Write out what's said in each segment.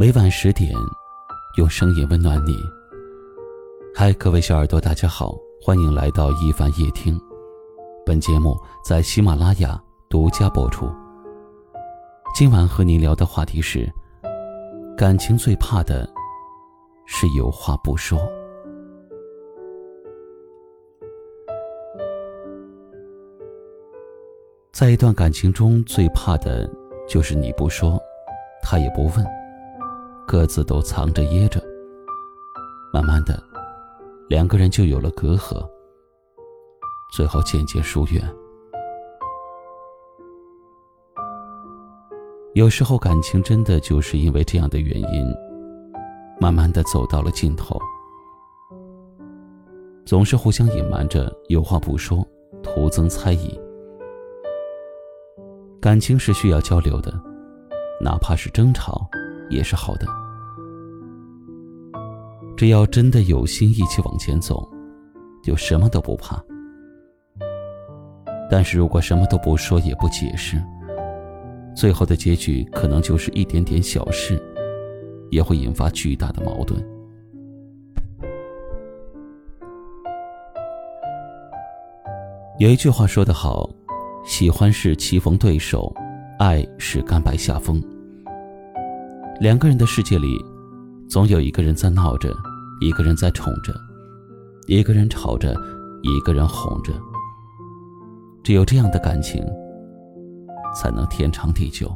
每晚十点，用声音温暖你。嗨，各位小耳朵，大家好，欢迎来到一凡夜听。本节目在喜马拉雅独家播出。今晚和您聊的话题是：感情最怕的是有话不说。在一段感情中最怕的就是你不说，他也不问，各自都藏着掖着。慢慢的，两个人就有了隔阂，最后渐渐疏远。有时候感情真的就是因为这样的原因，慢慢的走到了尽头。总是互相隐瞒着，有话不说，徒增猜疑。感情是需要交流的，哪怕是争吵，也是好的。只要真的有心一起往前走，就什么都不怕。但是如果什么都不说也不解释，最后的结局可能就是一点点小事，也会引发巨大的矛盾。有一句话说得好。喜欢是棋逢对手，爱是甘拜下风。两个人的世界里，总有一个人在闹着，一个人在宠着，一个人吵着，一个人哄着。只有这样的感情，才能天长地久。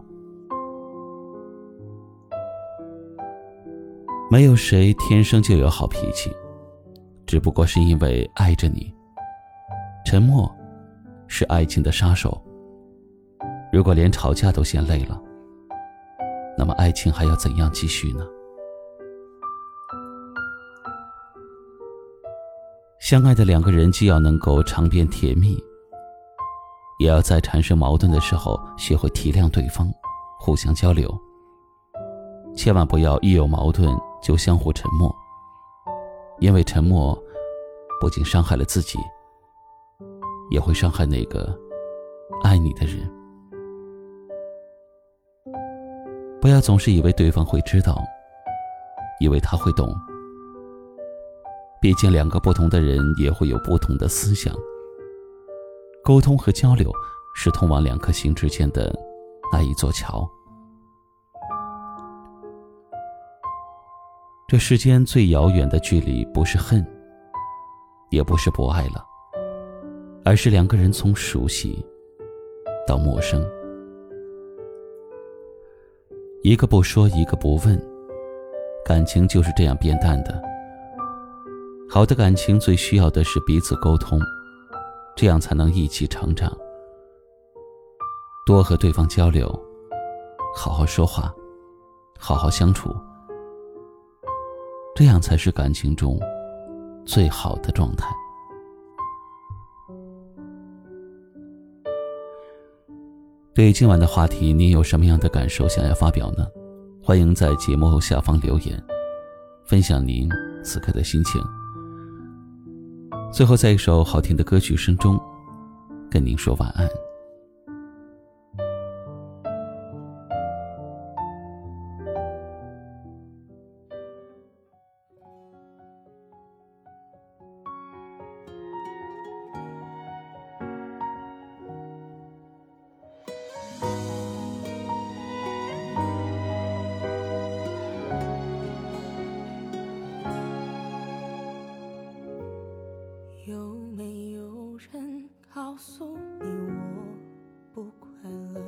没有谁天生就有好脾气，只不过是因为爱着你。沉默。是爱情的杀手。如果连吵架都嫌累了，那么爱情还要怎样继续呢？相爱的两个人既要能够尝遍甜蜜，也要在产生矛盾的时候学会体谅对方，互相交流。千万不要一有矛盾就相互沉默，因为沉默不仅伤害了自己。也会伤害那个爱你的人。不要总是以为对方会知道，以为他会懂。毕竟两个不同的人也会有不同的思想。沟通和交流是通往两颗心之间的那一座桥。这世间最遥远的距离，不是恨，也不是不爱了。而是两个人从熟悉到陌生，一个不说，一个不问，感情就是这样变淡的。好的感情最需要的是彼此沟通，这样才能一起成长。多和对方交流，好好说话，好好相处，这样才是感情中最好的状态。对今晚的话题，您有什么样的感受想要发表呢？欢迎在节目下方留言，分享您此刻的心情。最后，在一首好听的歌曲声中，跟您说晚安。有没有人告诉你我不快乐，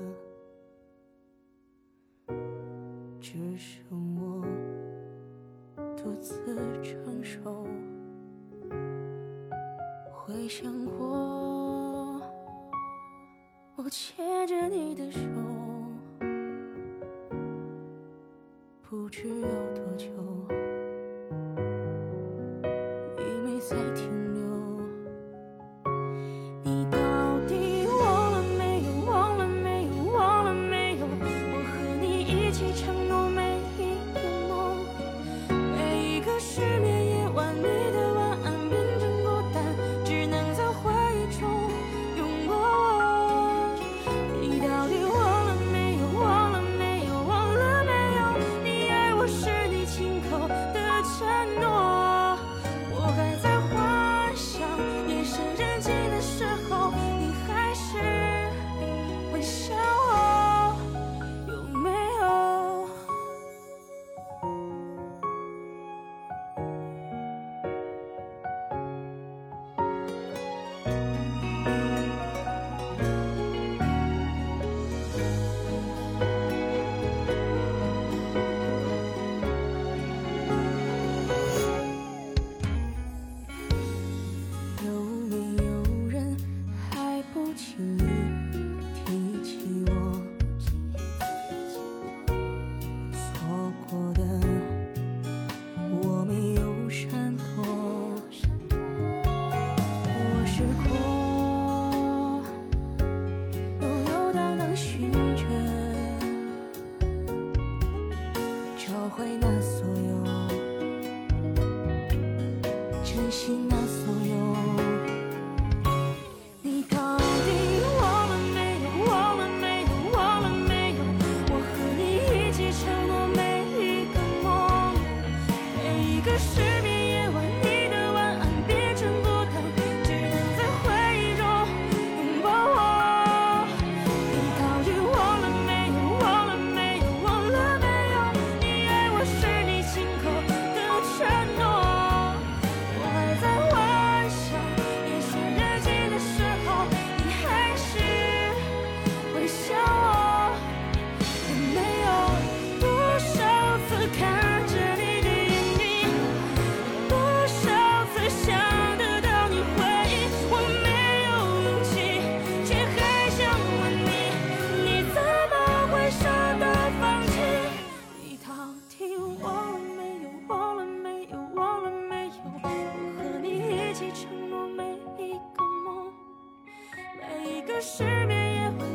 只剩我独自承受。会想过，我牵着你的手，不知有多久，失眠也会